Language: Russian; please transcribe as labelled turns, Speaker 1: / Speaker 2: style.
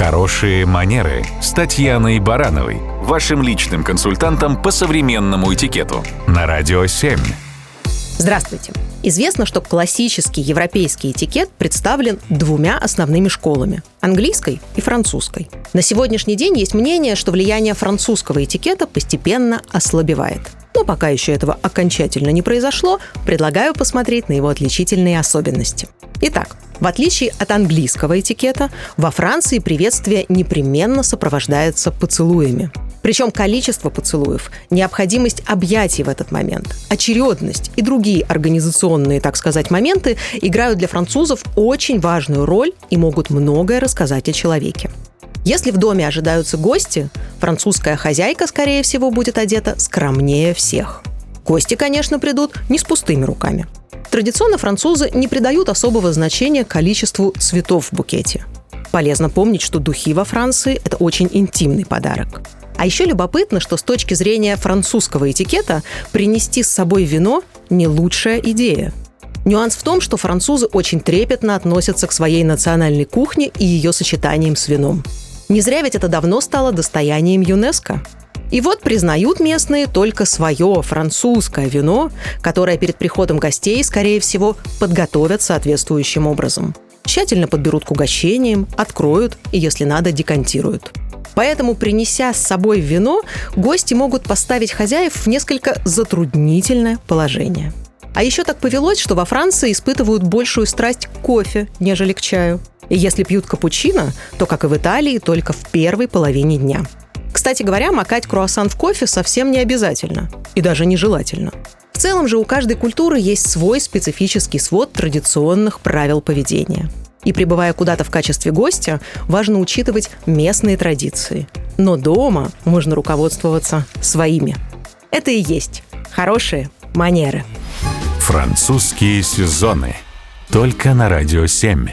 Speaker 1: Хорошие манеры с Татьяной Барановой, вашим личным консультантом по современному этикету на Радио 7.
Speaker 2: Здравствуйте. Известно, что классический европейский этикет представлен двумя основными школами – английской и французской. На сегодняшний день есть мнение, что влияние французского этикета постепенно ослабевает. Но пока еще этого окончательно не произошло, предлагаю посмотреть на его отличительные особенности. Итак, в отличие от английского этикета, во Франции приветствие непременно сопровождается поцелуями. Причем количество поцелуев, необходимость объятий в этот момент, очередность и другие организационные, так сказать, моменты играют для французов очень важную роль и могут многое рассказать о человеке. Если в доме ожидаются гости, французская хозяйка, скорее всего, будет одета скромнее всех. Гости, конечно, придут не с пустыми руками – Традиционно французы не придают особого значения количеству цветов в букете. Полезно помнить, что духи во Франции – это очень интимный подарок. А еще любопытно, что с точки зрения французского этикета принести с собой вино – не лучшая идея. Нюанс в том, что французы очень трепетно относятся к своей национальной кухне и ее сочетаниям с вином. Не зря ведь это давно стало достоянием ЮНЕСКО. И вот признают местные только свое французское вино, которое перед приходом гостей, скорее всего, подготовят соответствующим образом. Тщательно подберут к угощениям, откроют и, если надо, декантируют. Поэтому, принеся с собой вино, гости могут поставить хозяев в несколько затруднительное положение. А еще так повелось, что во Франции испытывают большую страсть к кофе, нежели к чаю. И если пьют капучино, то, как и в Италии, только в первой половине дня – кстати говоря, макать круассан в кофе совсем не обязательно и даже нежелательно. В целом же у каждой культуры есть свой специфический свод традиционных правил поведения. И пребывая куда-то в качестве гостя, важно учитывать местные традиции. Но дома можно руководствоваться своими. Это и есть хорошие манеры.
Speaker 1: Французские сезоны. Только на радио 7.